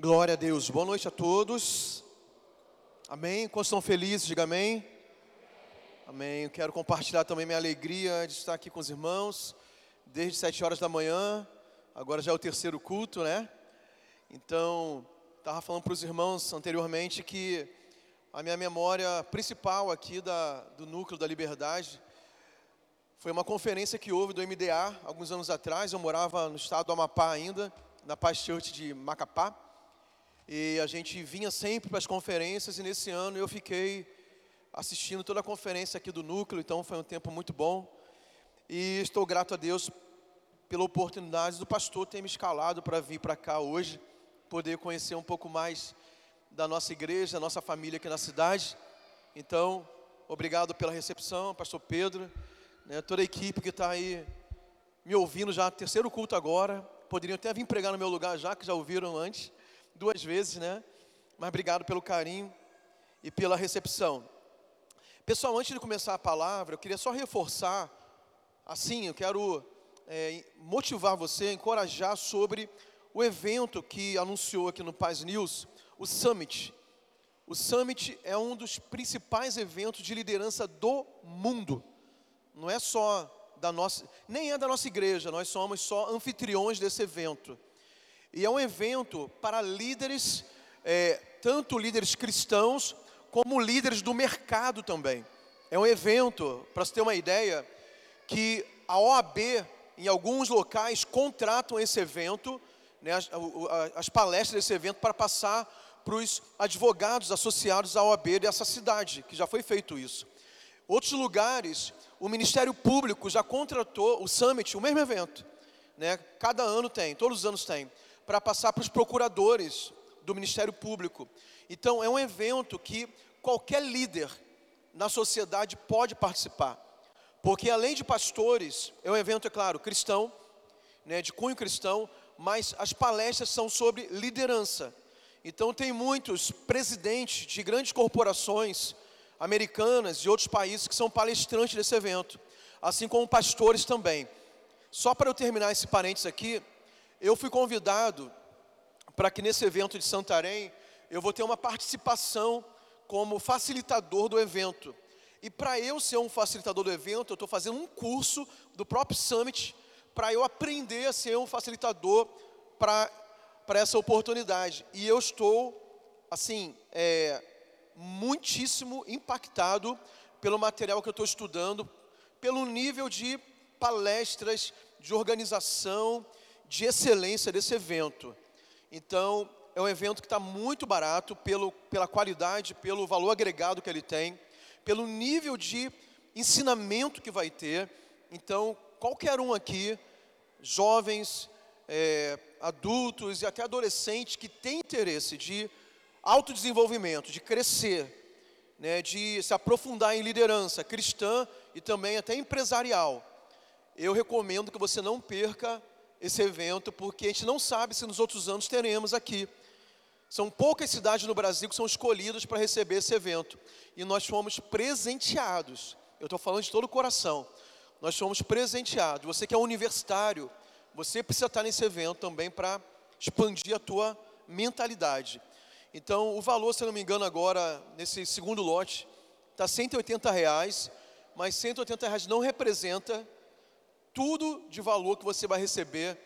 Glória a Deus. Boa noite a todos. Amém. Quantos estão felizes? Diga amém. Amém. Eu quero compartilhar também minha alegria de estar aqui com os irmãos desde sete horas da manhã. Agora já é o terceiro culto, né? Então, estava falando para os irmãos anteriormente que a minha memória principal aqui da, do núcleo da Liberdade foi uma conferência que houve do MDA alguns anos atrás. Eu morava no estado do Amapá ainda, na Paz Church de Macapá. E a gente vinha sempre para as conferências e nesse ano eu fiquei assistindo toda a conferência aqui do núcleo, então foi um tempo muito bom. E estou grato a Deus pela oportunidade do pastor ter me escalado para vir para cá hoje, poder conhecer um pouco mais da nossa igreja, da nossa família aqui na cidade. Então, obrigado pela recepção, pastor Pedro, né, toda a equipe que está aí me ouvindo já, terceiro culto agora. Poderiam até vir pregar no meu lugar já, que já ouviram antes duas vezes, né? Mas obrigado pelo carinho e pela recepção. Pessoal, antes de começar a palavra, eu queria só reforçar, assim, eu quero é, motivar você, encorajar sobre o evento que anunciou aqui no Paz News, o Summit. O Summit é um dos principais eventos de liderança do mundo. Não é só da nossa, nem é da nossa igreja, nós somos só anfitriões desse evento. E é um evento para líderes, é, tanto líderes cristãos, como líderes do mercado também. É um evento, para você ter uma ideia, que a OAB, em alguns locais, contratam esse evento, né, as, as palestras desse evento, para passar para os advogados associados à OAB dessa cidade, que já foi feito isso. Outros lugares, o Ministério Público já contratou o Summit, o mesmo evento. Né? Cada ano tem, todos os anos tem para passar para os procuradores do Ministério Público. Então, é um evento que qualquer líder na sociedade pode participar. Porque além de pastores, é um evento, é claro, cristão, né, de cunho cristão, mas as palestras são sobre liderança. Então tem muitos presidentes de grandes corporações americanas e outros países que são palestrantes desse evento, assim como pastores também. Só para eu terminar esse parênteses aqui, eu fui convidado para que nesse evento de Santarém eu vou ter uma participação como facilitador do evento. E para eu ser um facilitador do evento, eu estou fazendo um curso do próprio Summit para eu aprender a ser um facilitador para essa oportunidade. E eu estou, assim, é, muitíssimo impactado pelo material que eu estou estudando, pelo nível de palestras, de organização, de excelência desse evento. Então, é um evento que está muito barato pelo, pela qualidade, pelo valor agregado que ele tem, pelo nível de ensinamento que vai ter. Então, qualquer um aqui, jovens, é, adultos e até adolescentes que tem interesse de autodesenvolvimento, de crescer, né, de se aprofundar em liderança cristã e também até empresarial, eu recomendo que você não perca esse evento, porque a gente não sabe se nos outros anos teremos aqui. São poucas cidades no Brasil que são escolhidas para receber esse evento. E nós fomos presenteados. Eu estou falando de todo o coração. Nós fomos presenteados. Você que é universitário, você precisa estar nesse evento também para expandir a tua mentalidade. Então, o valor, se não me engano, agora, nesse segundo lote, está 180 reais, mas 180 reais não representa tudo de valor que você vai receber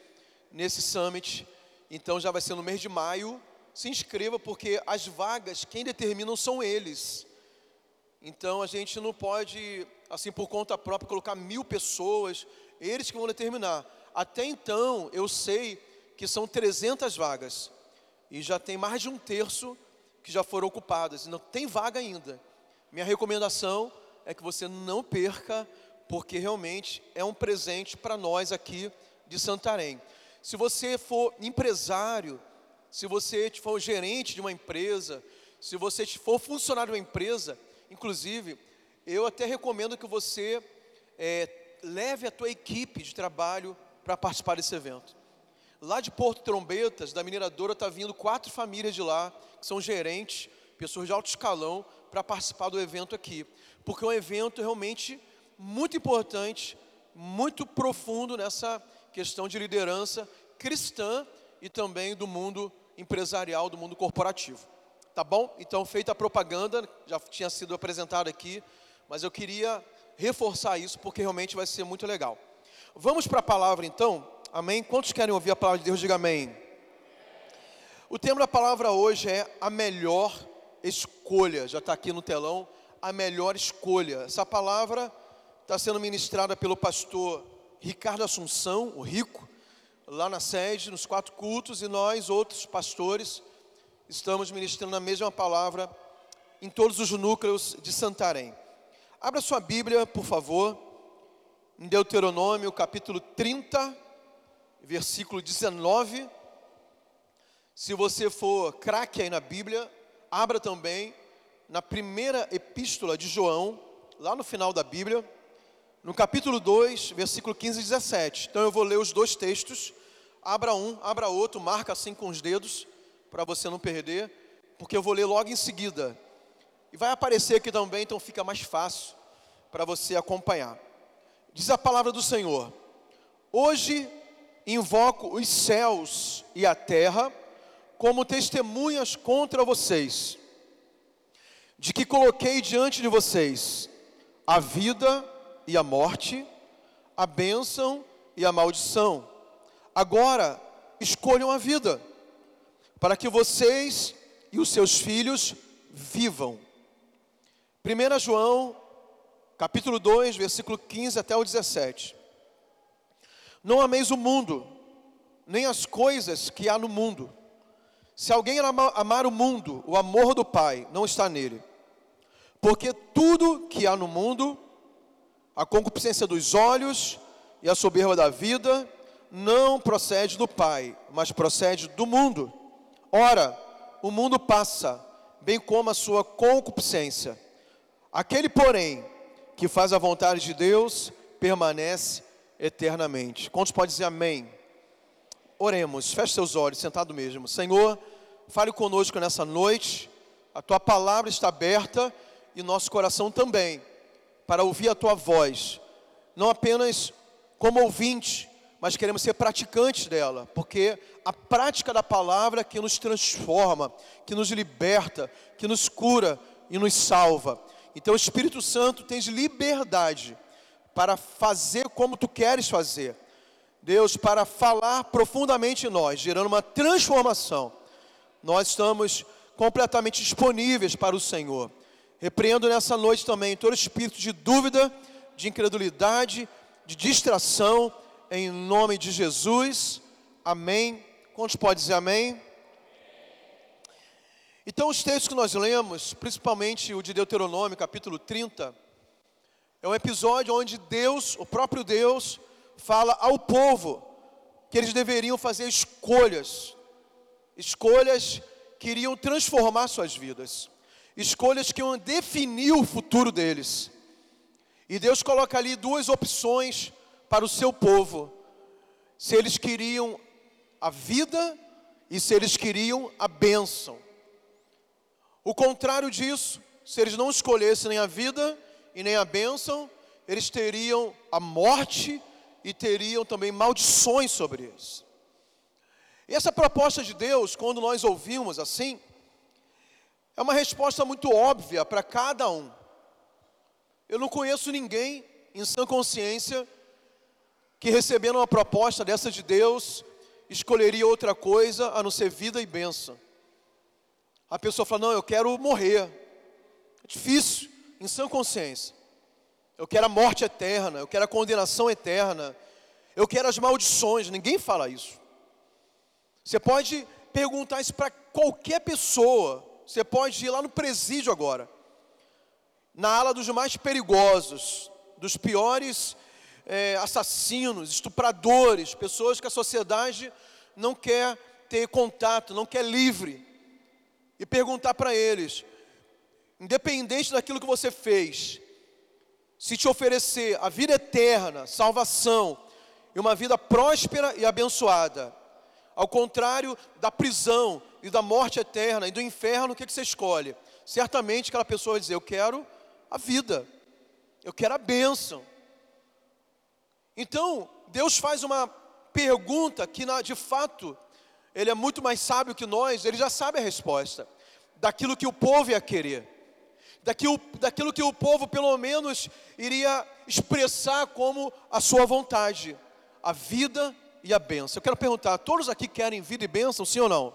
nesse summit. Então já vai ser no mês de maio. Se inscreva porque as vagas quem determinam são eles. Então a gente não pode, assim por conta própria, colocar mil pessoas, eles que vão determinar. Até então eu sei que são 300 vagas e já tem mais de um terço que já foram ocupadas. Não tem vaga ainda. Minha recomendação é que você não perca porque realmente é um presente para nós aqui de Santarém. Se você for empresário, se você for gerente de uma empresa, se você for funcionário de uma empresa, inclusive, eu até recomendo que você é, leve a tua equipe de trabalho para participar desse evento. Lá de Porto Trombetas, da mineradora, está vindo quatro famílias de lá, que são gerentes, pessoas de alto escalão, para participar do evento aqui. Porque é um evento realmente muito importante, muito profundo nessa questão de liderança cristã e também do mundo empresarial do mundo corporativo. Tá bom? Então, feita a propaganda, já tinha sido apresentada aqui, mas eu queria reforçar isso porque realmente vai ser muito legal. Vamos para a palavra então, amém? Quantos querem ouvir a palavra de Deus? Diga amém. O tema da palavra hoje é a melhor escolha, já está aqui no telão, a melhor escolha. Essa palavra está sendo ministrada pelo pastor Ricardo Assunção, o Rico, lá na sede, nos quatro cultos, e nós, outros pastores, estamos ministrando a mesma palavra em todos os núcleos de Santarém. Abra sua Bíblia, por favor, em Deuteronômio, capítulo 30, versículo 19. Se você for craque aí na Bíblia, abra também na primeira epístola de João, lá no final da Bíblia, no capítulo 2, versículo 15 e 17. Então eu vou ler os dois textos. Abra um, abra outro, marca assim com os dedos, para você não perder, porque eu vou ler logo em seguida. E vai aparecer aqui também, então fica mais fácil para você acompanhar. Diz a palavra do Senhor: Hoje invoco os céus e a terra como testemunhas contra vocês, de que coloquei diante de vocês a vida e a morte, a bênção e a maldição. Agora, escolham a vida, para que vocês e os seus filhos vivam. 1 João, capítulo 2, versículo 15 até o 17. Não ameis o mundo, nem as coisas que há no mundo. Se alguém amar o mundo, o amor do Pai não está nele. Porque tudo que há no mundo, a concupiscência dos olhos e a soberba da vida, não procede do Pai, mas procede do mundo. Ora, o mundo passa, bem como a sua concupiscência. Aquele, porém, que faz a vontade de Deus, permanece eternamente. Quantos pode dizer amém? Oremos, feche seus olhos, sentado mesmo. Senhor, fale conosco nessa noite. A tua palavra está aberta e nosso coração também, para ouvir a tua voz, não apenas como ouvinte, mas queremos ser praticantes dela, porque a prática da palavra que nos transforma, que nos liberta, que nos cura e nos salva. Então, o Espírito Santo tens liberdade para fazer como tu queres fazer Deus, para falar profundamente em nós, gerando uma transformação. Nós estamos completamente disponíveis para o Senhor. Repreendo nessa noite também todo espírito de dúvida, de incredulidade, de distração, em nome de Jesus. Amém. Quantos pode dizer amém? Então, os textos que nós lemos, principalmente o de Deuteronômio, capítulo 30, é um episódio onde Deus, o próprio Deus, fala ao povo que eles deveriam fazer escolhas, escolhas que iriam transformar suas vidas, escolhas que iam definir o futuro deles. E Deus coloca ali duas opções para o seu povo: se eles queriam a vida e se eles queriam a bênção. O contrário disso, se eles não escolhessem nem a vida e nem a bênção, eles teriam a morte e teriam também maldições sobre eles. E essa proposta de Deus, quando nós ouvimos assim, é uma resposta muito óbvia para cada um. Eu não conheço ninguém em sã consciência que recebendo uma proposta dessa de Deus, escolheria outra coisa a não ser vida e bênção. A pessoa fala: Não, eu quero morrer. É difícil, em sã consciência. Eu quero a morte eterna, eu quero a condenação eterna, eu quero as maldições. Ninguém fala isso. Você pode perguntar isso para qualquer pessoa. Você pode ir lá no presídio agora, na ala dos mais perigosos, dos piores é, assassinos, estupradores, pessoas que a sociedade não quer ter contato, não quer livre, e perguntar para eles, independente daquilo que você fez, se te oferecer a vida eterna, salvação e uma vida próspera e abençoada, ao contrário da prisão e da morte eterna e do inferno, o que, que você escolhe? Certamente aquela pessoa vai dizer: Eu quero a vida, eu quero a bênção. Então, Deus faz uma pergunta que, de fato, ele é muito mais sábio que nós, ele já sabe a resposta daquilo que o povo ia querer, daquilo, daquilo que o povo pelo menos iria expressar como a sua vontade, a vida e a bênção. Eu quero perguntar: todos aqui querem vida e bênção, sim ou não?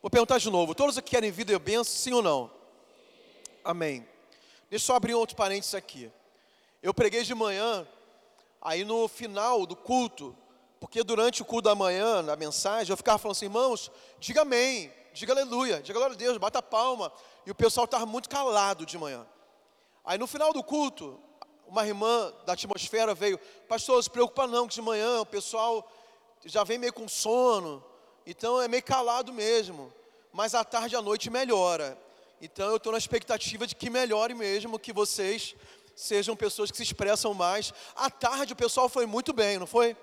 Vou perguntar de novo: todos aqui querem vida e bênção, sim ou não? Amém. Deixa eu abrir outro parênteses aqui. Eu preguei de manhã, aí no final do culto, porque durante o culto da manhã, na mensagem, eu ficava falando assim, irmãos, diga amém, diga aleluia, diga glória a Deus, bata palma. E o pessoal estava muito calado de manhã. Aí no final do culto, uma irmã da atmosfera veio, pastor, se preocupa não, que de manhã o pessoal já vem meio com sono, então é meio calado mesmo, mas à tarde e à noite melhora. Então eu estou na expectativa de que melhore mesmo, que vocês sejam pessoas que se expressam mais. À tarde o pessoal foi muito bem, não foi?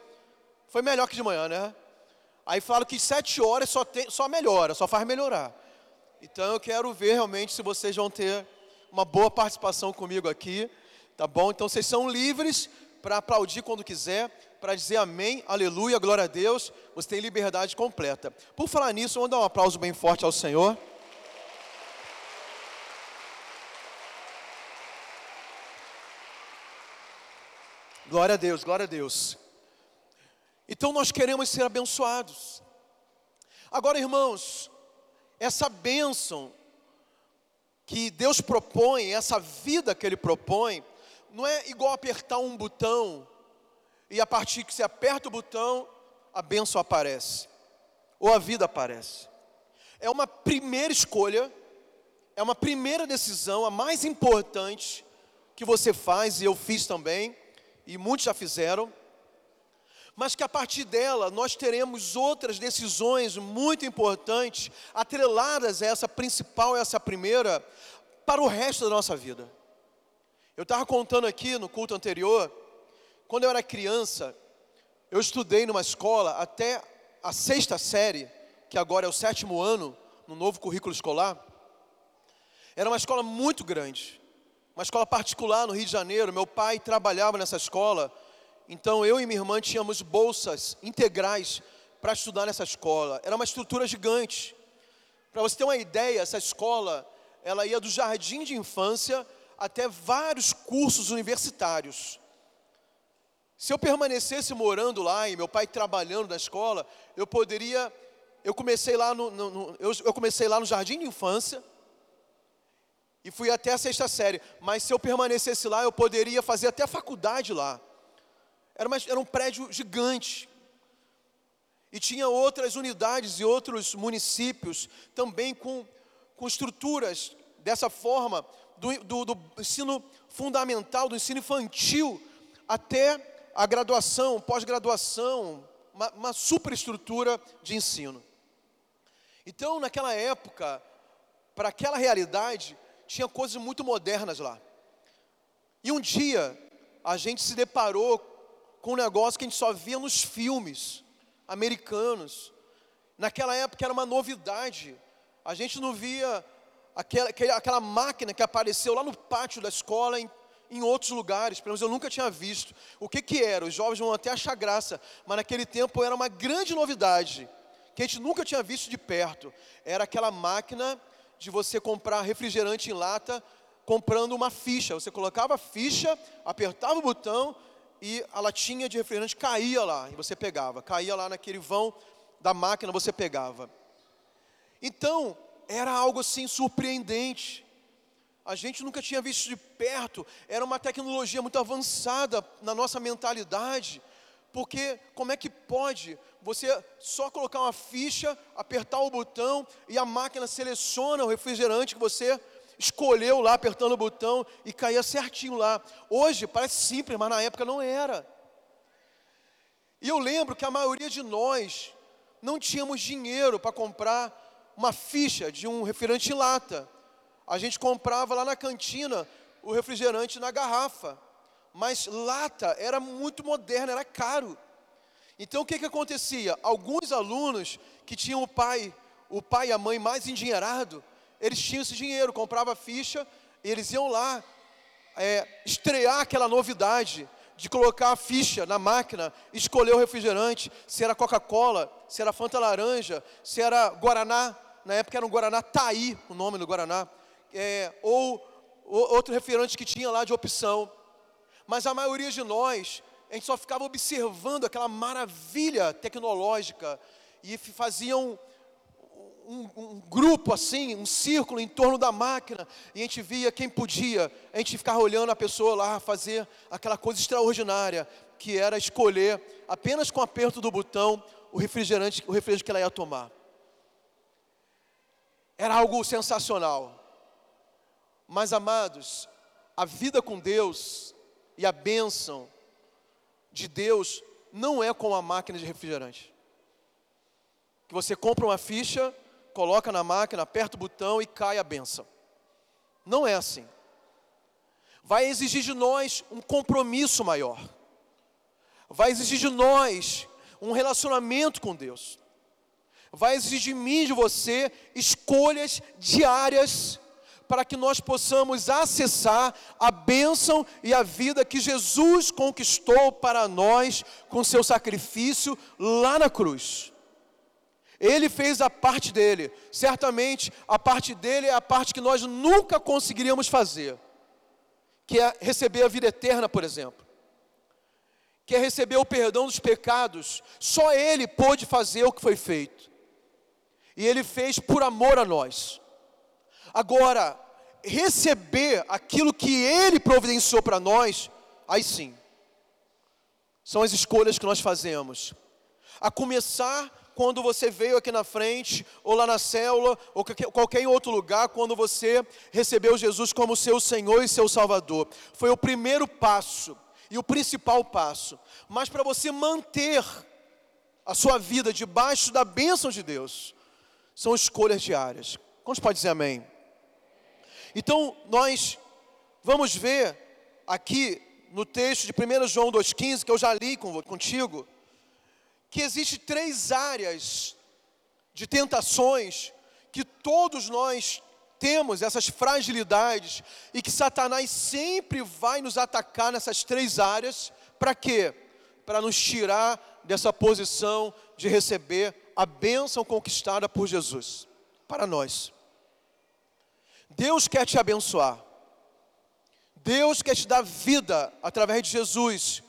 Foi melhor que de manhã, né? Aí falo que sete horas só, tem, só melhora, só faz melhorar. Então eu quero ver realmente se vocês vão ter uma boa participação comigo aqui, tá bom? Então vocês são livres para aplaudir quando quiser, para dizer amém, aleluia, glória a Deus. Você tem liberdade completa. Por falar nisso, vamos dar um aplauso bem forte ao Senhor. Glória a Deus, glória a Deus. Então nós queremos ser abençoados. Agora, irmãos, essa bênção que Deus propõe, essa vida que Ele propõe, não é igual apertar um botão e a partir que você aperta o botão, a bênção aparece, ou a vida aparece. É uma primeira escolha, é uma primeira decisão, a mais importante que você faz, e eu fiz também, e muitos já fizeram, mas que a partir dela nós teremos outras decisões muito importantes, atreladas a essa principal, essa primeira, para o resto da nossa vida. Eu estava contando aqui no culto anterior, quando eu era criança, eu estudei numa escola até a sexta série, que agora é o sétimo ano, no novo currículo escolar. Era uma escola muito grande uma escola particular no Rio de Janeiro. Meu pai trabalhava nessa escola, então eu e minha irmã tínhamos bolsas integrais para estudar nessa escola. Era uma estrutura gigante. Para você ter uma ideia, essa escola, ela ia do jardim de infância até vários cursos universitários. Se eu permanecesse morando lá e meu pai trabalhando na escola, eu poderia, eu comecei lá no, no, no eu, eu comecei lá no jardim de infância, e fui até a sexta série. Mas se eu permanecesse lá, eu poderia fazer até a faculdade lá. Era, uma, era um prédio gigante. E tinha outras unidades e outros municípios também com, com estruturas dessa forma, do, do, do ensino fundamental, do ensino infantil, até a graduação, pós-graduação, uma, uma superestrutura de ensino. Então, naquela época, para aquela realidade, tinha coisas muito modernas lá. E um dia, a gente se deparou com um negócio que a gente só via nos filmes americanos. Naquela época era uma novidade. A gente não via aquela, aquela máquina que apareceu lá no pátio da escola em, em outros lugares, pelo menos eu nunca tinha visto. O que, que era? Os jovens vão até achar graça, mas naquele tempo era uma grande novidade, que a gente nunca tinha visto de perto. Era aquela máquina de você comprar refrigerante em lata comprando uma ficha. Você colocava a ficha, apertava o botão e a latinha de refrigerante caía lá e você pegava. Caía lá naquele vão da máquina, você pegava. Então, era algo assim surpreendente. A gente nunca tinha visto de perto, era uma tecnologia muito avançada na nossa mentalidade. Porque como é que pode você só colocar uma ficha, apertar o botão e a máquina seleciona o refrigerante que você escolheu lá apertando o botão e caía certinho lá. Hoje parece simples, mas na época não era. E eu lembro que a maioria de nós não tínhamos dinheiro para comprar uma ficha de um refrigerante em lata. A gente comprava lá na cantina o refrigerante na garrafa mas lata era muito moderna, era caro. Então o que, que acontecia? Alguns alunos que tinham o pai, o pai e a mãe mais endinheirado, eles tinham esse dinheiro, comprava ficha, e eles iam lá é, estrear aquela novidade, de colocar a ficha na máquina, escolher o refrigerante, se era Coca-Cola, se era Fanta Laranja, se era Guaraná, na época era um Guaraná Taí, o nome do Guaraná, é, ou, ou outro refrigerante que tinha lá de opção. Mas a maioria de nós, a gente só ficava observando aquela maravilha tecnológica e faziam um, um, grupo assim, um círculo em torno da máquina, e a gente via quem podia, a gente ficava olhando a pessoa lá fazer aquela coisa extraordinária, que era escolher, apenas com aperto do botão, o refrigerante, o refrigerante que ela ia tomar. Era algo sensacional. Mas, amados, a vida com Deus e a bênção de Deus não é como a máquina de refrigerante. Que você compra uma ficha coloca na máquina, aperta o botão e cai a benção. Não é assim. Vai exigir de nós um compromisso maior. Vai exigir de nós um relacionamento com Deus. Vai exigir de mim, de você, escolhas diárias para que nós possamos acessar a bênção e a vida que Jesus conquistou para nós com seu sacrifício lá na cruz. Ele fez a parte dele. Certamente a parte dele é a parte que nós nunca conseguiríamos fazer, que é receber a vida eterna, por exemplo. Que é receber o perdão dos pecados. Só ele pôde fazer o que foi feito. E ele fez por amor a nós. Agora, receber aquilo que ele providenciou para nós, aí sim. São as escolhas que nós fazemos. A começar quando você veio aqui na frente, ou lá na célula, ou qualquer outro lugar, quando você recebeu Jesus como seu Senhor e seu Salvador. Foi o primeiro passo e o principal passo. Mas para você manter a sua vida debaixo da bênção de Deus, são escolhas diárias. Quantos pode dizer amém? Então, nós vamos ver aqui no texto de 1 João 2,15, que eu já li contigo, que existe três áreas de tentações que todos nós temos essas fragilidades e que Satanás sempre vai nos atacar nessas três áreas, para quê? Para nos tirar dessa posição de receber a bênção conquistada por Jesus para nós. Deus quer te abençoar. Deus quer te dar vida através de Jesus.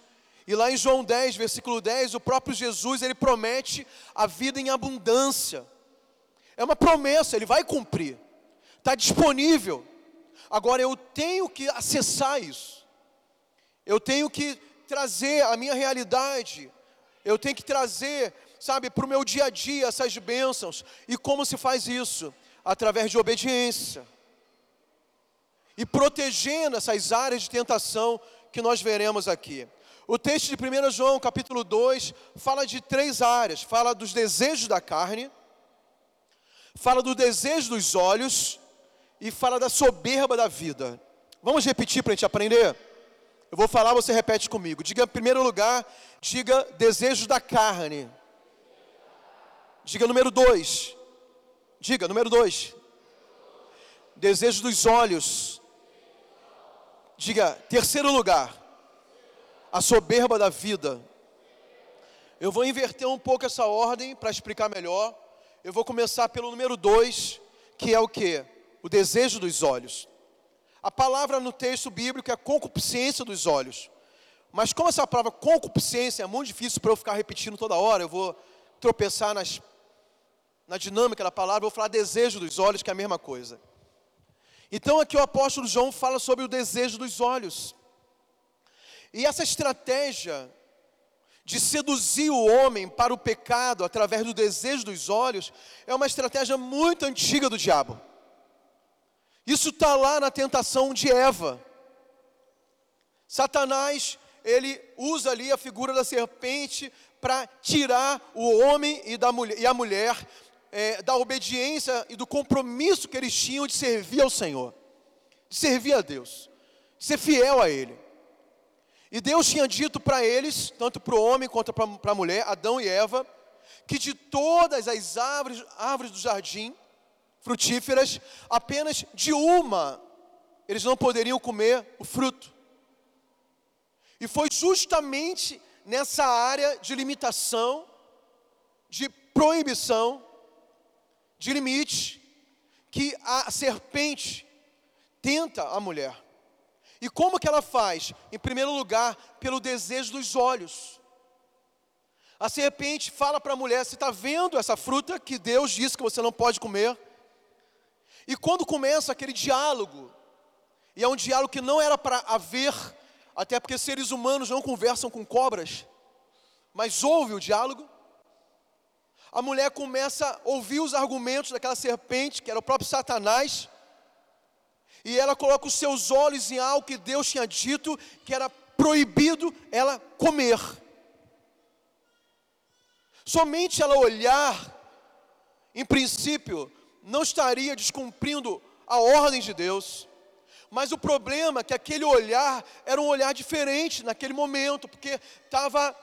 E lá em João 10, versículo 10, o próprio Jesus, ele promete a vida em abundância. É uma promessa, ele vai cumprir. Está disponível. Agora eu tenho que acessar isso. Eu tenho que trazer a minha realidade. Eu tenho que trazer, sabe, para o meu dia a dia essas bênçãos. E como se faz isso? Através de obediência. E protegendo essas áreas de tentação que nós veremos aqui. O texto de 1 João, capítulo 2, fala de três áreas: fala dos desejos da carne, fala do desejo dos olhos e fala da soberba da vida. Vamos repetir para a gente aprender? Eu vou falar, você repete comigo. Diga em primeiro lugar, diga desejos da carne. Diga número dois. Diga número dois. Desejos dos olhos. Diga terceiro lugar a soberba da vida. Eu vou inverter um pouco essa ordem para explicar melhor. Eu vou começar pelo número 2, que é o que? O desejo dos olhos. A palavra no texto bíblico é concupiscência dos olhos. Mas como essa palavra concupiscência é muito difícil para eu ficar repetindo toda hora, eu vou tropeçar nas, na dinâmica da palavra, vou falar desejo dos olhos, que é a mesma coisa. Então aqui o apóstolo João fala sobre o desejo dos olhos. E essa estratégia de seduzir o homem para o pecado através do desejo dos olhos é uma estratégia muito antiga do diabo. Isso está lá na tentação de Eva. Satanás, ele usa ali a figura da serpente para tirar o homem e, da mulher, e a mulher é, da obediência e do compromisso que eles tinham de servir ao Senhor, de servir a Deus, de ser fiel a Ele. E Deus tinha dito para eles, tanto para o homem quanto para a mulher, Adão e Eva, que de todas as árvores, árvores do jardim frutíferas, apenas de uma eles não poderiam comer o fruto. E foi justamente nessa área de limitação, de proibição, de limite, que a serpente tenta a mulher. E como que ela faz? Em primeiro lugar, pelo desejo dos olhos. A serpente fala para a mulher: Você está vendo essa fruta que Deus disse que você não pode comer? E quando começa aquele diálogo, e é um diálogo que não era para haver, até porque seres humanos não conversam com cobras, mas ouve o diálogo. A mulher começa a ouvir os argumentos daquela serpente, que era o próprio Satanás, e ela coloca os seus olhos em algo que Deus tinha dito que era proibido ela comer. Somente ela olhar, em princípio, não estaria descumprindo a ordem de Deus. Mas o problema é que aquele olhar era um olhar diferente naquele momento, porque estava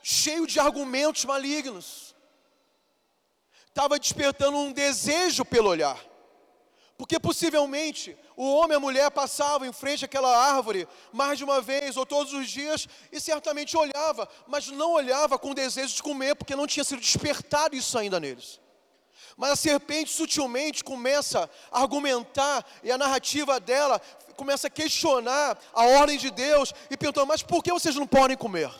cheio de argumentos malignos. Estava despertando um desejo pelo olhar. Porque possivelmente o homem e a mulher passavam em frente àquela árvore mais de uma vez ou todos os dias e certamente olhava, mas não olhava com desejo de comer, porque não tinha sido despertado isso ainda neles. Mas a serpente sutilmente começa a argumentar e a narrativa dela começa a questionar a ordem de Deus e perguntou: Mas por que vocês não podem comer?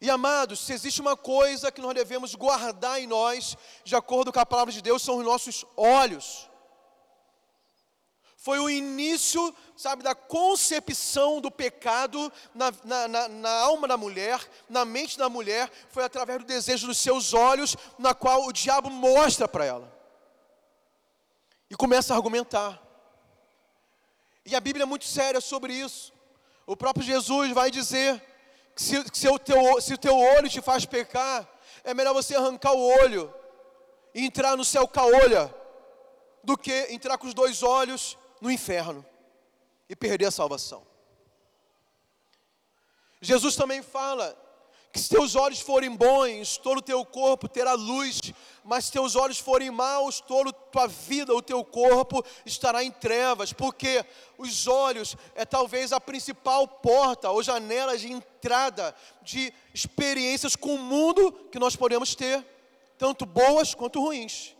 E amados, se existe uma coisa que nós devemos guardar em nós, de acordo com a palavra de Deus, são os nossos olhos. Foi o início, sabe, da concepção do pecado na, na, na, na, alma da mulher, na mente da mulher, foi através do desejo dos seus olhos, na qual o diabo mostra para ela. E começa a argumentar. E a Bíblia é muito séria sobre isso. O próprio Jesus vai dizer se, se, o teu, se o teu olho te faz pecar, é melhor você arrancar o olho e entrar no céu com a olha, do que entrar com os dois olhos no inferno e perder a salvação. Jesus também fala que se teus olhos forem bons, todo o teu corpo terá luz, mas se teus olhos forem maus, toda tua vida, o teu corpo estará em trevas, porque os olhos é talvez a principal porta ou janela de entrada de experiências com o mundo que nós podemos ter, tanto boas quanto ruins.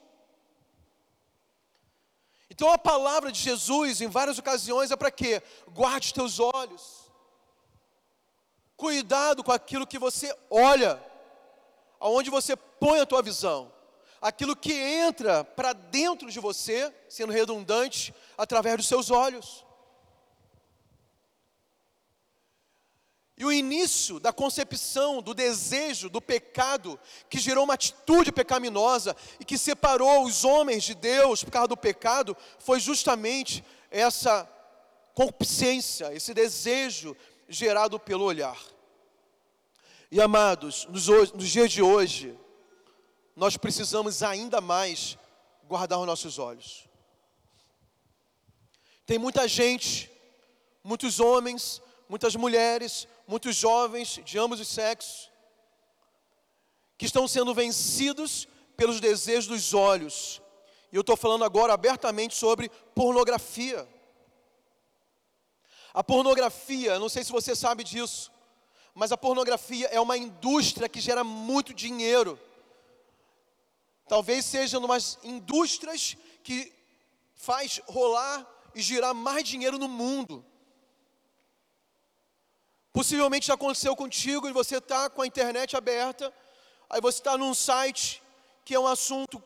Então a palavra de Jesus, em várias ocasiões, é para quê? Guarde os teus olhos Cuidado com aquilo que você olha, aonde você põe a tua visão. Aquilo que entra para dentro de você, sendo redundante, através dos seus olhos. E o início da concepção, do desejo, do pecado, que gerou uma atitude pecaminosa e que separou os homens de Deus por causa do pecado, foi justamente essa concupiscência, esse desejo gerado pelo olhar. E amados, nos, nos dias de hoje, nós precisamos ainda mais guardar os nossos olhos. Tem muita gente, muitos homens, muitas mulheres, muitos jovens de ambos os sexos, que estão sendo vencidos pelos desejos dos olhos. E eu estou falando agora abertamente sobre pornografia. A pornografia, não sei se você sabe disso, mas a pornografia é uma indústria que gera muito dinheiro. Talvez seja umas indústrias que faz rolar e girar mais dinheiro no mundo. Possivelmente já aconteceu contigo e você está com a internet aberta, aí você está num site que é um assunto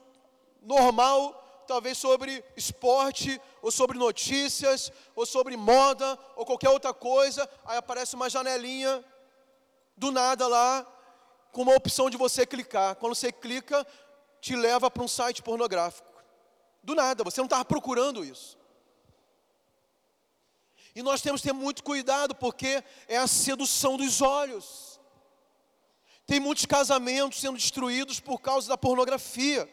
normal, talvez sobre esporte, ou sobre notícias, ou sobre moda, ou qualquer outra coisa, aí aparece uma janelinha do nada lá, com uma opção de você clicar. Quando você clica, te leva para um site pornográfico. Do nada, você não estava procurando isso. E nós temos que ter muito cuidado, porque é a sedução dos olhos. Tem muitos casamentos sendo destruídos por causa da pornografia.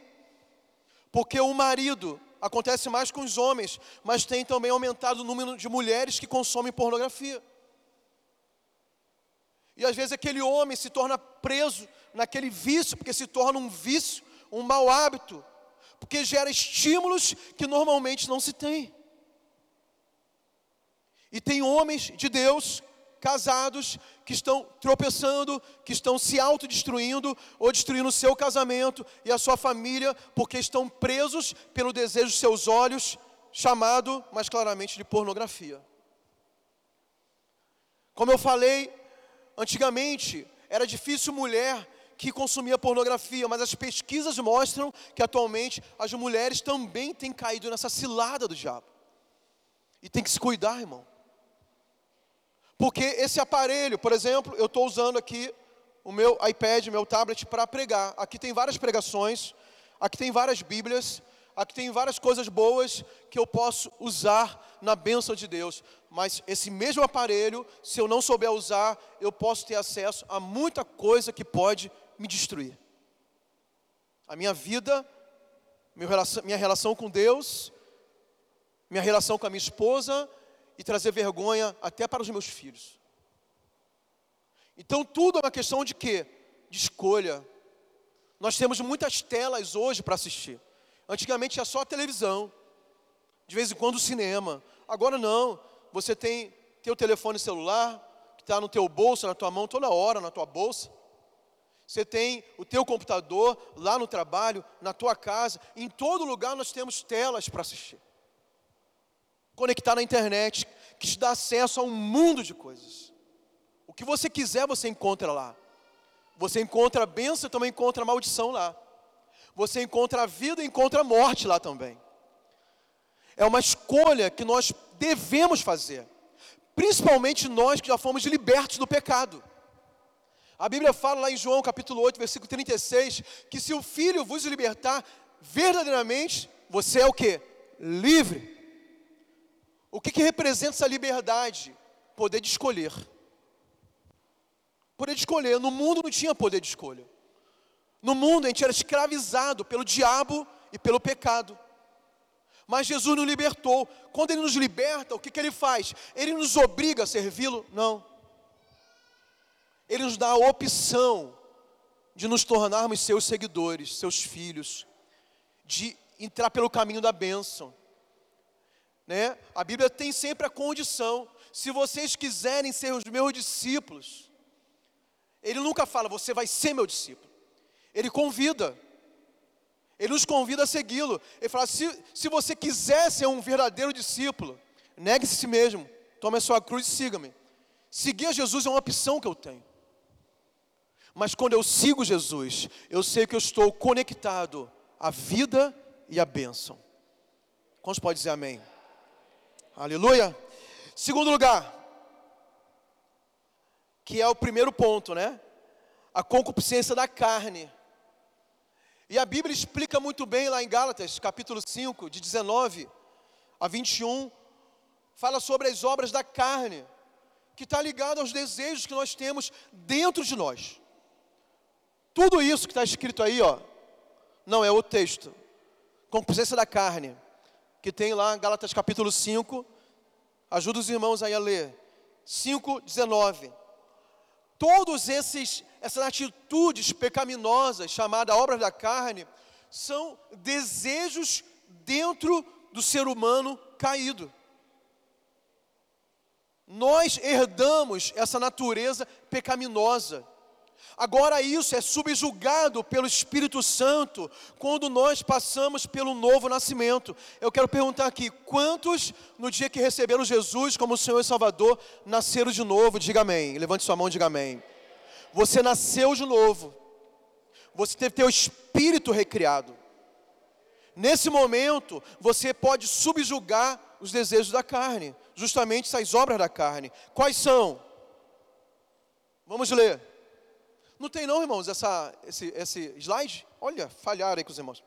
Porque o marido, acontece mais com os homens, mas tem também aumentado o número de mulheres que consomem pornografia. E às vezes aquele homem se torna preso naquele vício, porque se torna um vício, um mau hábito, porque gera estímulos que normalmente não se tem. E tem homens de Deus casados que estão tropeçando, que estão se autodestruindo ou destruindo o seu casamento e a sua família, porque estão presos pelo desejo de seus olhos, chamado mais claramente de pornografia. Como eu falei, antigamente era difícil mulher que consumia pornografia, mas as pesquisas mostram que atualmente as mulheres também têm caído nessa cilada do diabo. E tem que se cuidar, irmão. Porque esse aparelho, por exemplo, eu estou usando aqui o meu iPad, meu tablet para pregar. Aqui tem várias pregações, aqui tem várias Bíblias, aqui tem várias coisas boas que eu posso usar na bênção de Deus. Mas esse mesmo aparelho, se eu não souber usar, eu posso ter acesso a muita coisa que pode me destruir. A minha vida, minha relação com Deus, minha relação com a minha esposa, e trazer vergonha até para os meus filhos. Então tudo é uma questão de quê? De escolha. Nós temos muitas telas hoje para assistir. Antigamente tinha só a televisão, de vez em quando o cinema. Agora não, você tem teu telefone celular, que está no teu bolso, na tua mão, toda hora na tua bolsa. Você tem o teu computador lá no trabalho, na tua casa, em todo lugar nós temos telas para assistir conectar na internet, que te dá acesso a um mundo de coisas. O que você quiser, você encontra lá. Você encontra a bênção também encontra a maldição lá. Você encontra a vida encontra a morte lá também. É uma escolha que nós devemos fazer. Principalmente nós que já fomos libertos do pecado. A Bíblia fala lá em João capítulo 8, versículo 36, que se o Filho vos libertar, verdadeiramente, você é o que? Livre. O que, que representa essa liberdade? Poder de escolher. Poder de escolher. No mundo não tinha poder de escolha. No mundo a gente era escravizado pelo diabo e pelo pecado. Mas Jesus nos libertou. Quando Ele nos liberta, o que, que Ele faz? Ele nos obriga a servi-lo? Não. Ele nos dá a opção de nos tornarmos seus seguidores, seus filhos, de entrar pelo caminho da bênção né? A Bíblia tem sempre a condição, se vocês quiserem ser os meus discípulos, ele nunca fala, você vai ser meu discípulo. Ele convida. Ele nos convida a segui-lo. Ele fala: se, se você quiser ser um verdadeiro discípulo, negue-se a si mesmo, tome a sua cruz e siga-me. Seguir a Jesus é uma opção que eu tenho. Mas quando eu sigo Jesus, eu sei que eu estou conectado à vida e à bênção. Quantos pode dizer amém? Aleluia. Segundo lugar, que é o primeiro ponto, né? A concupiscência da carne. E a Bíblia explica muito bem lá em Gálatas, capítulo 5, de 19 a 21, fala sobre as obras da carne, que está ligado aos desejos que nós temos dentro de nós. Tudo isso que está escrito aí, ó, não é o texto. Concupiscência da carne que tem lá em Gálatas capítulo 5. Ajuda os irmãos aí a ler. 5, 19. Todos esses essas atitudes pecaminosas, chamadas obras da carne, são desejos dentro do ser humano caído. Nós herdamos essa natureza pecaminosa. Agora isso é subjugado pelo Espírito Santo quando nós passamos pelo novo nascimento. Eu quero perguntar aqui: quantos no dia que receberam Jesus como Senhor e Salvador nasceram de novo? Diga amém. Levante sua mão e diga amém. Você nasceu de novo. Você teve teu espírito recriado. Nesse momento, você pode subjugar os desejos da carne, justamente essas obras da carne. Quais são? Vamos ler. Não tem não, irmãos, essa, esse, esse slide? Olha, falharam aí com os irmãos.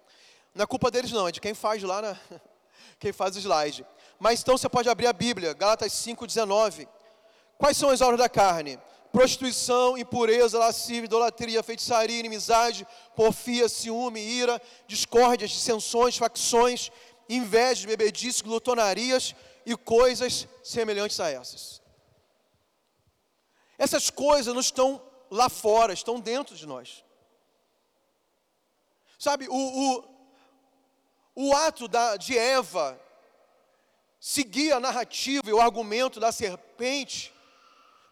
Não é culpa deles não, é de quem faz lá, na, quem faz o slide. Mas então você pode abrir a Bíblia, Gálatas 5,19. Quais são as obras da carne? Prostituição, impureza, lascívia, idolatria, feitiçaria, inimizade, porfia, ciúme, ira, discórdias, dissensões, facções, invejas, bebedices, glutonarias e coisas semelhantes a essas. Essas coisas não estão lá fora, estão dentro de nós. Sabe, o, o, o ato da, de Eva seguir a narrativa e o argumento da serpente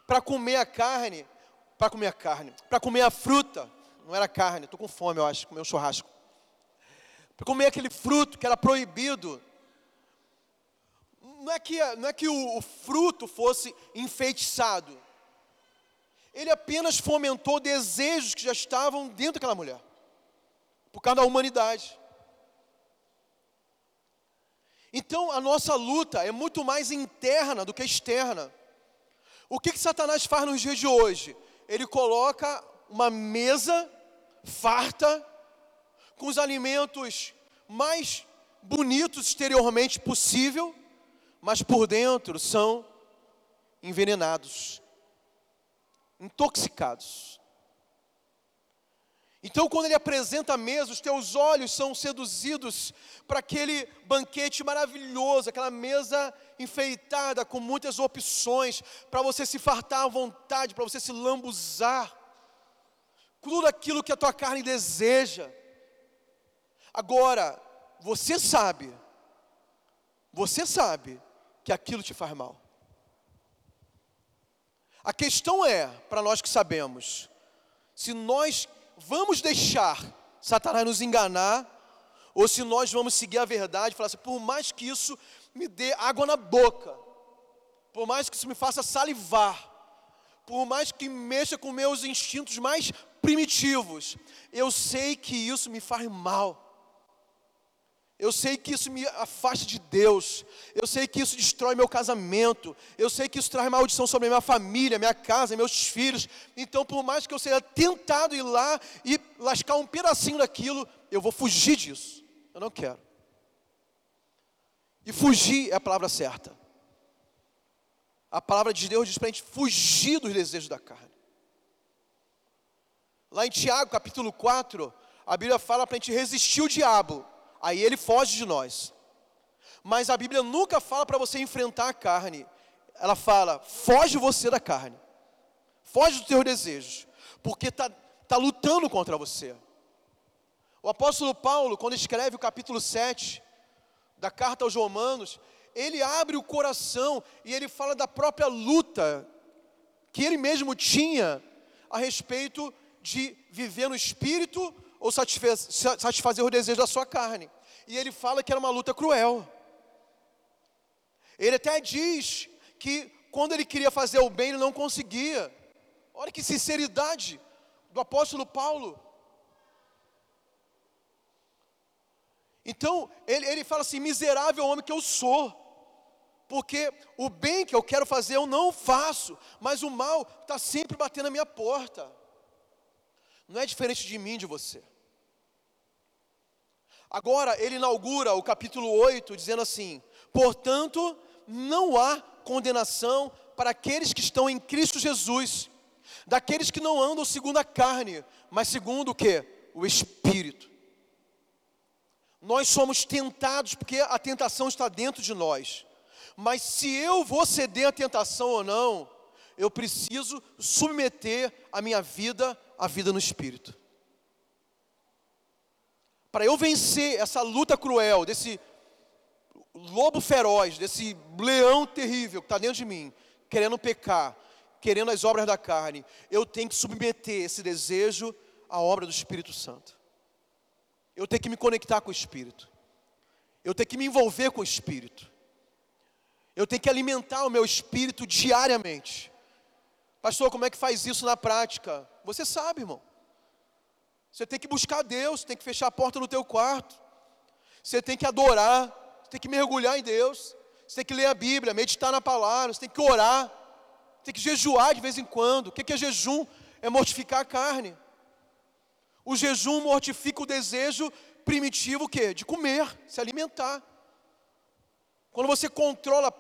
para comer a carne, para comer a carne, para comer a fruta, não era carne, estou com fome, eu acho, comer um churrasco. Para comer aquele fruto que era proibido. Não é que, não é que o, o fruto fosse enfeitiçado. Ele apenas fomentou desejos que já estavam dentro daquela mulher, por causa da humanidade. Então a nossa luta é muito mais interna do que externa. O que, que Satanás faz nos dias de hoje? Ele coloca uma mesa farta, com os alimentos mais bonitos exteriormente possível, mas por dentro são envenenados, intoxicados. Então, quando ele apresenta a mesa, os teus olhos são seduzidos para aquele banquete maravilhoso, aquela mesa enfeitada com muitas opções, para você se fartar à vontade, para você se lambuzar, tudo aquilo que a tua carne deseja. Agora, você sabe, você sabe que aquilo te faz mal. A questão é, para nós que sabemos, se nós vamos deixar Satanás nos enganar, ou se nós vamos seguir a verdade e falar assim, por mais que isso me dê água na boca, por mais que isso me faça salivar, por mais que mexa com meus instintos mais primitivos, eu sei que isso me faz mal. Eu sei que isso me afasta de Deus. Eu sei que isso destrói meu casamento. Eu sei que isso traz maldição sobre a minha família, minha casa, meus filhos. Então, por mais que eu seja tentado ir lá e lascar um pedacinho daquilo, eu vou fugir disso. Eu não quero. E fugir é a palavra certa. A palavra de Deus diz para a gente fugir dos desejos da carne. Lá em Tiago, capítulo 4, a Bíblia fala para a gente resistir o diabo aí ele foge de nós. Mas a Bíblia nunca fala para você enfrentar a carne. Ela fala: foge você da carne. Foge dos teus desejos. Porque está tá lutando contra você. O apóstolo Paulo, quando escreve o capítulo 7 da carta aos Romanos, ele abre o coração e ele fala da própria luta que ele mesmo tinha a respeito de viver no espírito ou satisfazer os desejos da sua carne. E ele fala que era uma luta cruel. Ele até diz que quando ele queria fazer o bem, ele não conseguia. Olha que sinceridade do apóstolo Paulo. Então, ele, ele fala assim: miserável homem que eu sou, porque o bem que eu quero fazer eu não faço, mas o mal está sempre batendo na minha porta não é diferente de mim, de você. Agora, ele inaugura o capítulo 8 dizendo assim: Portanto, não há condenação para aqueles que estão em Cristo Jesus, daqueles que não andam segundo a carne, mas segundo o que? O Espírito. Nós somos tentados porque a tentação está dentro de nós. Mas se eu vou ceder à tentação ou não, eu preciso submeter a minha vida à vida no espírito. Para eu vencer essa luta cruel, desse lobo feroz, desse leão terrível que está dentro de mim, querendo pecar, querendo as obras da carne, eu tenho que submeter esse desejo à obra do Espírito Santo. Eu tenho que me conectar com o Espírito. Eu tenho que me envolver com o Espírito. Eu tenho que alimentar o meu espírito diariamente. Pastor, como é que faz isso na prática? Você sabe, irmão. Você tem que buscar Deus, tem que fechar a porta no teu quarto. Você tem que adorar, você tem que mergulhar em Deus. Você tem que ler a Bíblia, meditar na palavra, você tem que orar. Tem que jejuar de vez em quando. O que é jejum? É mortificar a carne. O jejum mortifica o desejo primitivo o quê? De comer, se alimentar. Quando você controla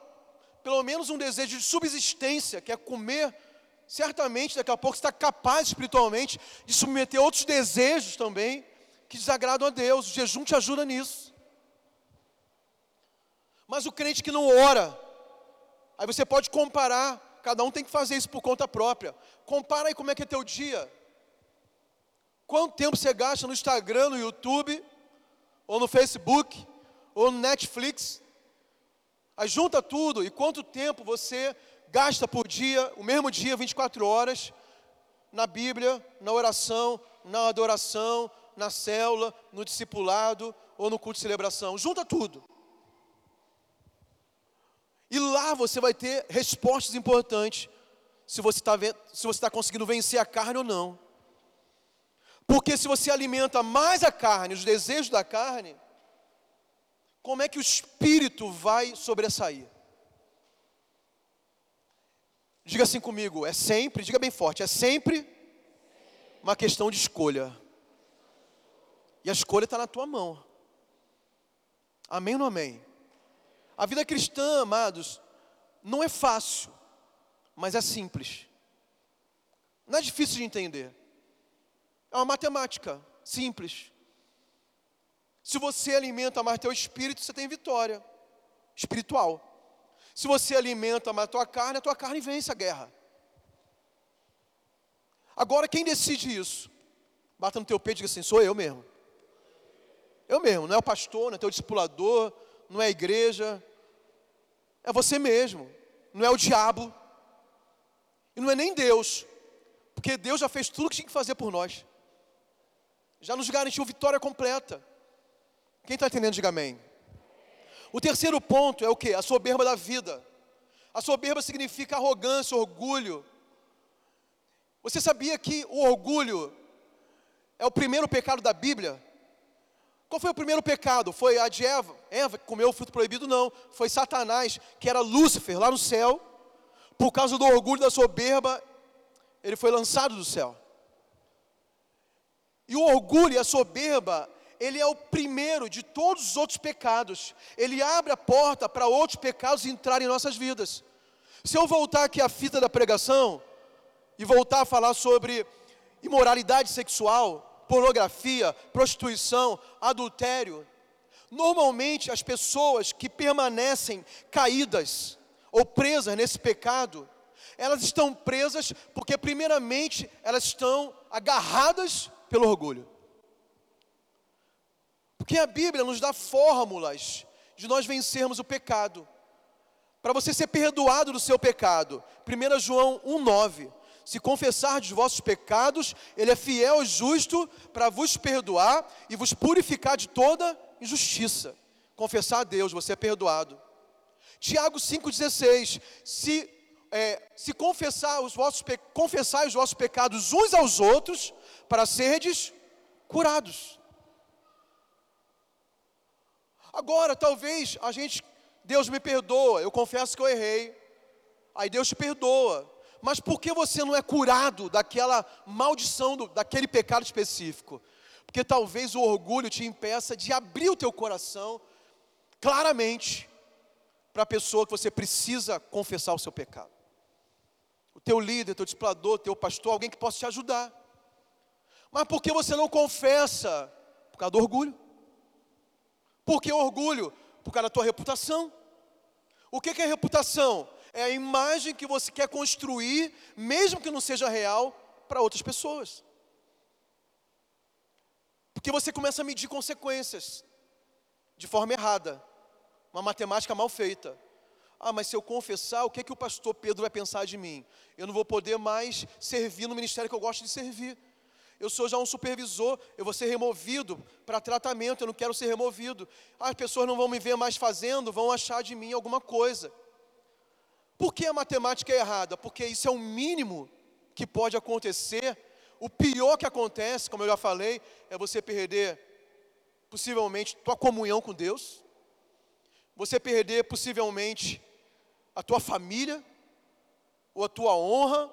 pelo menos um desejo de subsistência, que é comer, certamente daqui a pouco está capaz espiritualmente de submeter outros desejos também que desagradam a Deus. O jejum te ajuda nisso. Mas o crente que não ora, aí você pode comparar, cada um tem que fazer isso por conta própria. Compara aí como é que é teu dia. Quanto tempo você gasta no Instagram, no YouTube, ou no Facebook, ou no Netflix? Aí junta tudo e quanto tempo você gasta por dia, o mesmo dia, 24 horas, na Bíblia, na oração, na adoração, na célula, no discipulado ou no culto de celebração. Junta tudo. E lá você vai ter respostas importantes se você está está conseguindo vencer a carne ou não. Porque se você alimenta mais a carne, os desejos da carne, como é que o espírito vai sobressair? Diga assim comigo, é sempre, diga bem forte, é sempre uma questão de escolha. E a escolha está na tua mão. Amém ou não amém? A vida cristã, amados, não é fácil, mas é simples. Não é difícil de entender. É uma matemática simples. Se você alimenta mais teu espírito, você tem vitória espiritual. Se você alimenta mais a tua carne, a tua carne vence a guerra. Agora, quem decide isso? Bata no teu peito e diga assim: sou eu mesmo. Eu mesmo, não é o pastor, não é teu discipulador, não é a igreja, é você mesmo, não é o diabo, e não é nem Deus, porque Deus já fez tudo o que tinha que fazer por nós, já nos garantiu vitória completa. Quem está entendendo, diga amém. O terceiro ponto é o que? A soberba da vida. A soberba significa arrogância, orgulho. Você sabia que o orgulho é o primeiro pecado da Bíblia? Qual foi o primeiro pecado? Foi a de Eva, Eva que comeu o fruto proibido? Não. Foi Satanás, que era Lúcifer lá no céu. Por causa do orgulho da soberba, ele foi lançado do céu. E o orgulho e a soberba, ele é o primeiro de todos os outros pecados. Ele abre a porta para outros pecados entrarem em nossas vidas. Se eu voltar aqui à fita da pregação e voltar a falar sobre imoralidade sexual, pornografia, prostituição, adultério. Normalmente, as pessoas que permanecem caídas ou presas nesse pecado, elas estão presas porque, primeiramente, elas estão agarradas pelo orgulho. Porque a Bíblia nos dá fórmulas de nós vencermos o pecado. Para você ser perdoado do seu pecado. 1 João 1,9 se confessar os vossos pecados, Ele é fiel e justo para vos perdoar e vos purificar de toda injustiça. Confessar a Deus, você é perdoado. Tiago 5,16: se, é, se confessar os, vossos, confessar os vossos pecados uns aos outros, para serdes curados. Agora, talvez a gente, Deus me perdoa, eu confesso que eu errei. Aí Deus te perdoa mas por que você não é curado daquela maldição, do, daquele pecado específico? Porque talvez o orgulho te impeça de abrir o teu coração claramente para a pessoa que você precisa confessar o seu pecado. O teu líder, teu discipulador, teu pastor, alguém que possa te ajudar. Mas por que você não confessa? Por causa do orgulho. Por que orgulho? Por causa da tua reputação. O que é reputação? é a imagem que você quer construir, mesmo que não seja real, para outras pessoas. Porque você começa a medir consequências de forma errada, uma matemática mal feita. Ah, mas se eu confessar, o que é que o pastor Pedro vai pensar de mim? Eu não vou poder mais servir no ministério que eu gosto de servir. Eu sou já um supervisor, eu vou ser removido para tratamento, eu não quero ser removido. As pessoas não vão me ver mais fazendo, vão achar de mim alguma coisa. Por que a matemática é errada? Porque isso é o mínimo que pode acontecer. O pior que acontece, como eu já falei, é você perder possivelmente tua comunhão com Deus, você perder possivelmente a tua família ou a tua honra,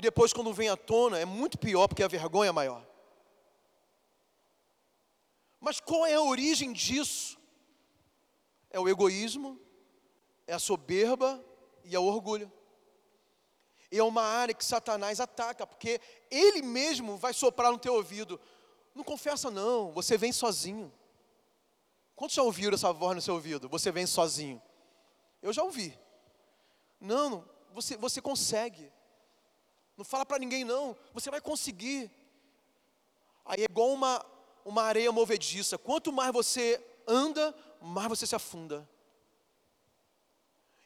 e depois quando vem à tona é muito pior porque a vergonha é maior. Mas qual é a origem disso? É o egoísmo, é a soberba, e é o orgulho. E é uma área que Satanás ataca, porque ele mesmo vai soprar no teu ouvido. Não confessa não, você vem sozinho. Quantos já ouviram essa voz no seu ouvido? Você vem sozinho. Eu já ouvi. Não, você, você consegue. Não fala para ninguém não, você vai conseguir. Aí é igual uma, uma areia movediça. Quanto mais você anda, mais você se afunda.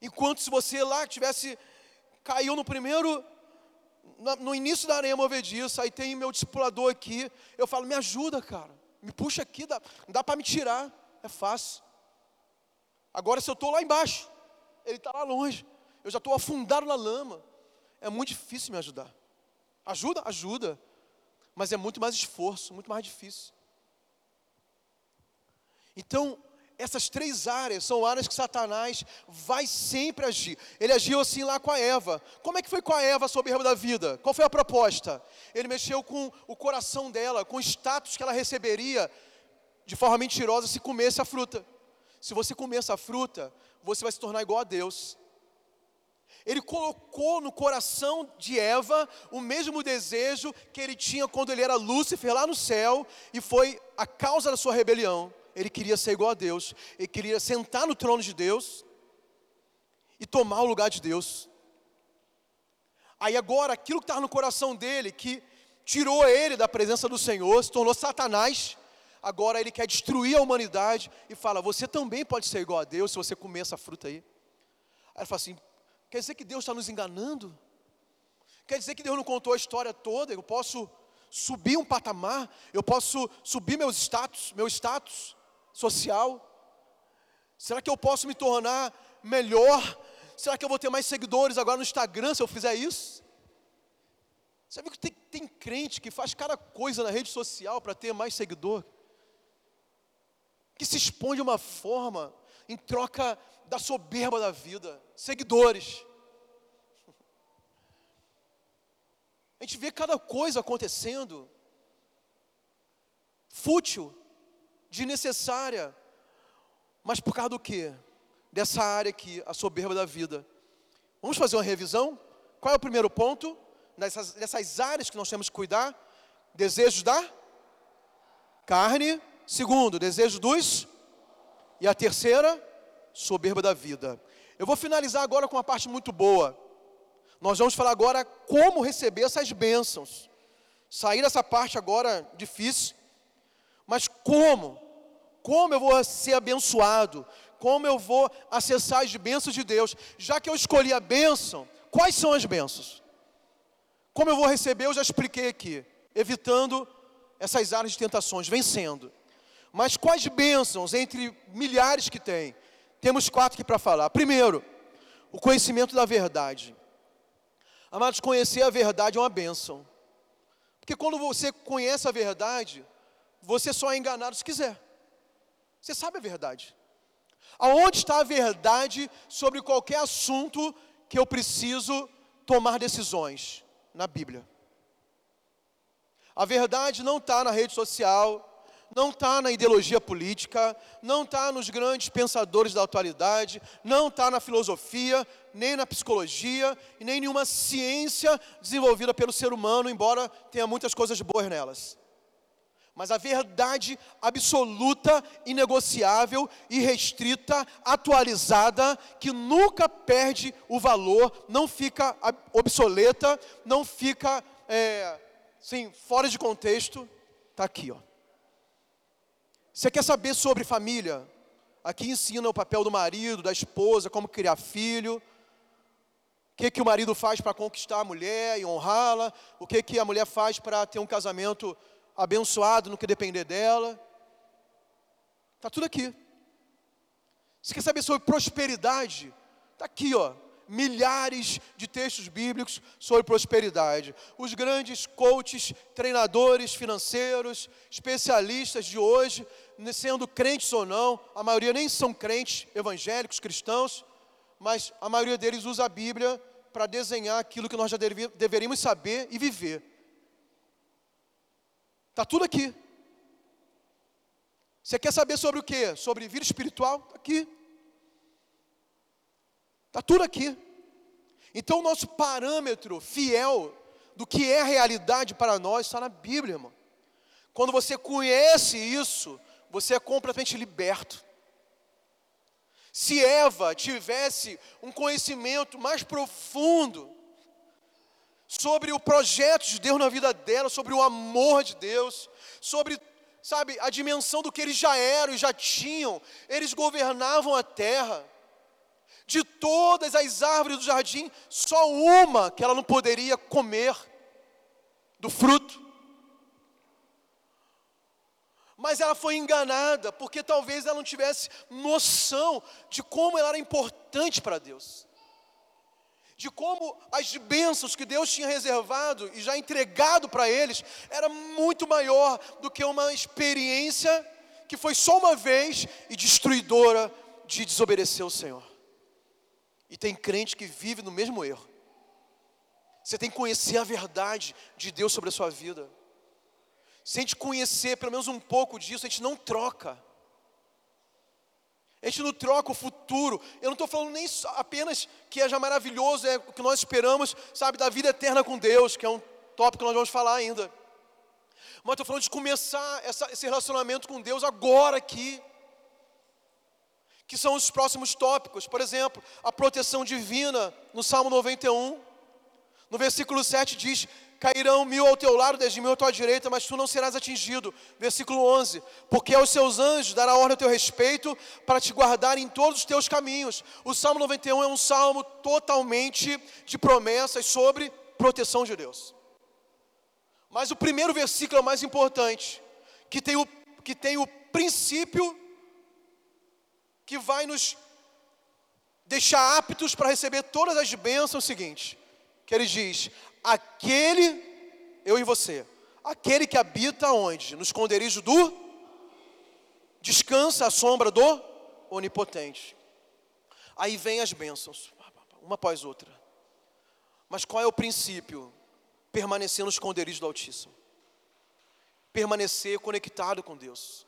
Enquanto se você lá tivesse caiu no primeiro no início da areia movediça, aí tem meu discipulador aqui, eu falo, me ajuda, cara, me puxa aqui, dá, dá para me tirar, é fácil. Agora se eu estou lá embaixo, ele está lá longe, eu já estou afundado na lama, é muito difícil me ajudar. Ajuda? Ajuda, mas é muito mais esforço, muito mais difícil. Então, essas três áreas são áreas que Satanás vai sempre agir. Ele agiu assim lá com a Eva. Como é que foi com a Eva soberba da vida? Qual foi a proposta? Ele mexeu com o coração dela, com o status que ela receberia de forma mentirosa se comesse a fruta. Se você comer essa fruta, você vai se tornar igual a Deus. Ele colocou no coração de Eva o mesmo desejo que ele tinha quando ele era Lúcifer lá no céu, e foi a causa da sua rebelião ele queria ser igual a Deus, ele queria sentar no trono de Deus e tomar o lugar de Deus. Aí agora, aquilo que estava no coração dele, que tirou ele da presença do Senhor, se tornou Satanás, agora ele quer destruir a humanidade e fala: Você também pode ser igual a Deus se você comer essa fruta aí. Aí ele fala assim: Quer dizer que Deus está nos enganando? Quer dizer que Deus não contou a história toda? Eu posso subir um patamar? Eu posso subir meus status, meu status? social? Será que eu posso me tornar melhor? Será que eu vou ter mais seguidores agora no Instagram se eu fizer isso? Você viu que tem, tem crente que faz cada coisa na rede social para ter mais seguidor? Que se expõe de uma forma em troca da soberba da vida, seguidores. A gente vê cada coisa acontecendo, fútil, desnecessária. Mas por causa do quê? Dessa área aqui, a soberba da vida. Vamos fazer uma revisão? Qual é o primeiro ponto? Nessas, nessas áreas que nós temos que cuidar. Desejos da carne. Segundo, desejo dos. E a terceira, soberba da vida. Eu vou finalizar agora com uma parte muito boa. Nós vamos falar agora como receber essas bênçãos. Sair dessa parte agora difícil, mas como? Como eu vou ser abençoado? Como eu vou acessar as bênçãos de Deus? Já que eu escolhi a bênção, quais são as bênçãos? Como eu vou receber, eu já expliquei aqui, evitando essas áreas de tentações, vencendo. Mas quais bênçãos entre milhares que tem? Temos quatro aqui para falar. Primeiro, o conhecimento da verdade. Amados, conhecer a verdade é uma bênção. Porque quando você conhece a verdade, você só é enganado se quiser. Você sabe a verdade. Aonde está a verdade sobre qualquer assunto que eu preciso tomar decisões? Na Bíblia. A verdade não está na rede social, não está na ideologia política, não está nos grandes pensadores da atualidade, não está na filosofia, nem na psicologia, e nem nenhuma ciência desenvolvida pelo ser humano, embora tenha muitas coisas boas nelas mas a verdade absoluta, inegociável, irrestrita, atualizada, que nunca perde o valor, não fica obsoleta, não fica, é, sim, fora de contexto, está aqui, ó. Você quer saber sobre família? Aqui ensina o papel do marido, da esposa, como criar filho, o que, que o marido faz para conquistar a mulher e honrá-la, o que, que a mulher faz para ter um casamento abençoado no que depender dela. Está tudo aqui. Você quer saber sobre prosperidade? Está aqui, ó. Milhares de textos bíblicos sobre prosperidade. Os grandes coaches, treinadores financeiros, especialistas de hoje, sendo crentes ou não, a maioria nem são crentes evangélicos, cristãos, mas a maioria deles usa a Bíblia para desenhar aquilo que nós já deveríamos saber e viver. Está tudo aqui. Você quer saber sobre o que? Sobre vida espiritual? Está aqui. Está tudo aqui. Então, o nosso parâmetro fiel do que é realidade para nós está na Bíblia, irmão. Quando você conhece isso, você é completamente liberto. Se Eva tivesse um conhecimento mais profundo sobre o projeto de Deus na vida dela, sobre o amor de Deus, sobre, sabe, a dimensão do que eles já eram e já tinham. Eles governavam a terra. De todas as árvores do jardim, só uma que ela não poderia comer do fruto. Mas ela foi enganada, porque talvez ela não tivesse noção de como ela era importante para Deus. De como as bênçãos que Deus tinha reservado e já entregado para eles era muito maior do que uma experiência que foi só uma vez e destruidora de desobedecer ao Senhor. E tem crente que vive no mesmo erro. Você tem que conhecer a verdade de Deus sobre a sua vida. Se a gente conhecer pelo menos um pouco disso, a gente não troca. A gente não troca o futuro. Eu não estou falando nem apenas que é já maravilhoso, é o que nós esperamos, sabe, da vida eterna com Deus, que é um tópico que nós vamos falar ainda. Mas estou falando de começar essa, esse relacionamento com Deus agora aqui. Que são os próximos tópicos. Por exemplo, a proteção divina no Salmo 91. No versículo 7 diz: Cairão mil ao teu lado, dez mil à tua direita, mas tu não serás atingido. Versículo 11: Porque aos seus anjos dará ordem a teu respeito para te guardar em todos os teus caminhos. O Salmo 91 é um salmo totalmente de promessas sobre proteção de Deus. Mas o primeiro versículo é o mais importante, que tem o, que tem o princípio que vai nos deixar aptos para receber todas as bênçãos é o seguinte, que ele diz: aquele, eu e você, aquele que habita onde? No esconderijo do descansa à sombra do onipotente. Aí vem as bênçãos, uma após outra. Mas qual é o princípio? permanecer no esconderijo do Altíssimo, permanecer conectado com Deus,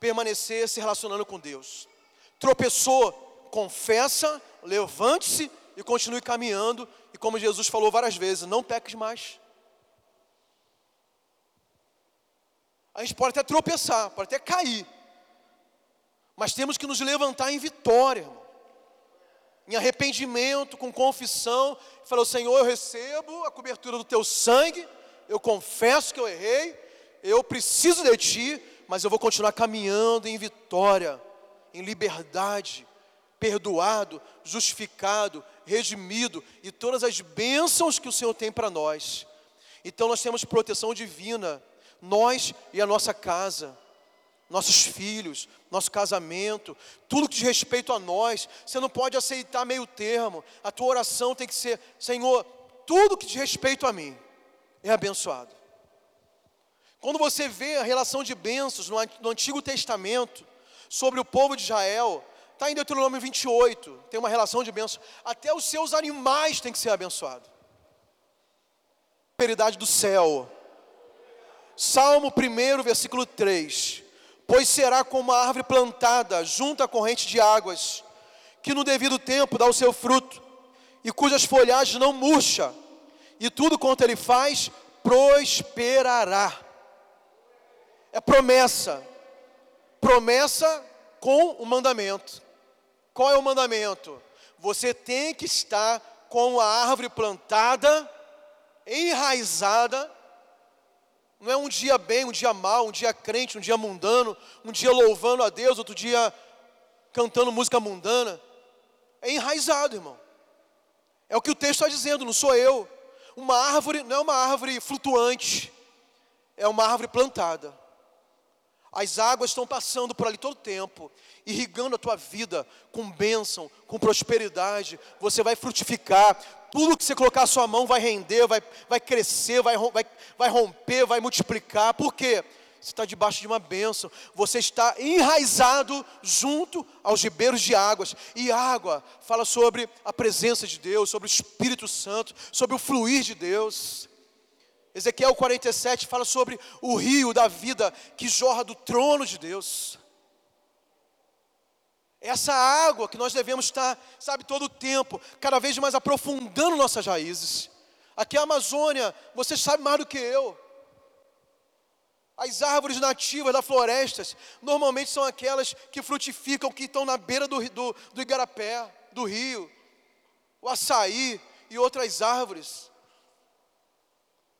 permanecer se relacionando com Deus. Tropeçou, confessa, levante-se e continue caminhando. E como Jesus falou várias vezes, não peques mais. A gente pode até tropeçar, pode até cair, mas temos que nos levantar em vitória, irmão em arrependimento, com confissão, falou: Senhor, eu recebo a cobertura do teu sangue, eu confesso que eu errei, eu preciso de ti, mas eu vou continuar caminhando em vitória, em liberdade, perdoado, justificado, redimido e todas as bênçãos que o Senhor tem para nós. Então nós temos proteção divina, nós e a nossa casa nossos filhos, nosso casamento, tudo que diz respeito a nós. Você não pode aceitar meio termo. A tua oração tem que ser: Senhor, tudo que diz respeito a mim é abençoado. Quando você vê a relação de bênçãos no Antigo Testamento sobre o povo de Israel, está em Deuteronômio 28, tem uma relação de bênçãos. Até os seus animais têm que ser abençoados. Prosperidade do céu. Salmo 1, versículo 3 pois será como a árvore plantada junto à corrente de águas, que no devido tempo dá o seu fruto, e cujas folhagens não murcha, e tudo quanto ele faz prosperará. É promessa, promessa com o mandamento. Qual é o mandamento? Você tem que estar com a árvore plantada, enraizada não é um dia bem, um dia mal, um dia crente, um dia mundano, um dia louvando a Deus, outro dia cantando música mundana. É enraizado, irmão. É o que o texto está dizendo, não sou eu. Uma árvore não é uma árvore flutuante, é uma árvore plantada. As águas estão passando por ali todo o tempo, irrigando a tua vida com bênção, com prosperidade. Você vai frutificar, tudo que você colocar a sua mão vai render, vai, vai crescer, vai, vai, vai romper, vai multiplicar. Por quê? Você está debaixo de uma bênção, você está enraizado junto aos ribeiros de águas. E água fala sobre a presença de Deus, sobre o Espírito Santo, sobre o fluir de Deus. Ezequiel 47 fala sobre o rio da vida que jorra do trono de Deus. Essa água que nós devemos estar, sabe, todo o tempo, cada vez mais aprofundando nossas raízes. Aqui é a Amazônia, você sabe mais do que eu. As árvores nativas das florestas normalmente são aquelas que frutificam, que estão na beira do, do, do igarapé, do rio, o açaí e outras árvores.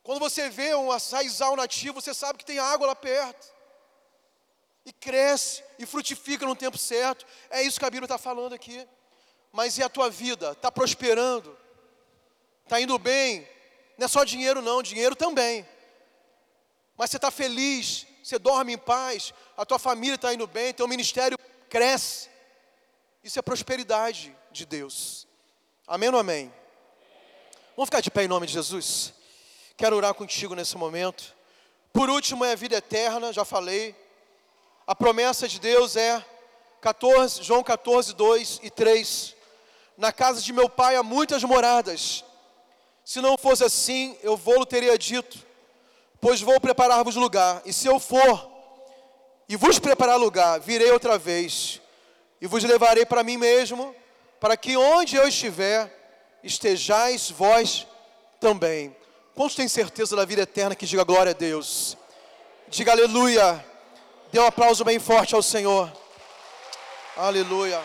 Quando você vê um açaizal nativo, você sabe que tem água lá perto e cresce e frutifica no tempo certo. É isso que a Bíblia está falando aqui. Mas e a tua vida? Está prosperando? Está indo bem? Não é só dinheiro, não, dinheiro também. Mas você está feliz, você dorme em paz, a tua família está indo bem, teu ministério cresce. Isso é prosperidade de Deus. Amém ou amém? Vamos ficar de pé em nome de Jesus? Quero orar contigo nesse momento. Por último é a vida eterna, já falei. A promessa de Deus é 14, João 14, 2 e 3. Na casa de meu pai há muitas moradas. Se não fosse assim, eu vou-lo teria dito, pois vou preparar-vos lugar. E se eu for e vos preparar lugar, virei outra vez e vos levarei para mim mesmo, para que onde eu estiver, estejais vós também. Quantos têm certeza da vida eterna que diga glória a Deus? Diga aleluia. Dê um aplauso bem forte ao Senhor. Aleluia.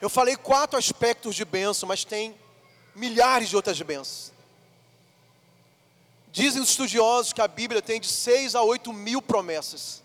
Eu falei quatro aspectos de bênção, mas tem milhares de outras bênçãos. Dizem os estudiosos que a Bíblia tem de seis a oito mil promessas.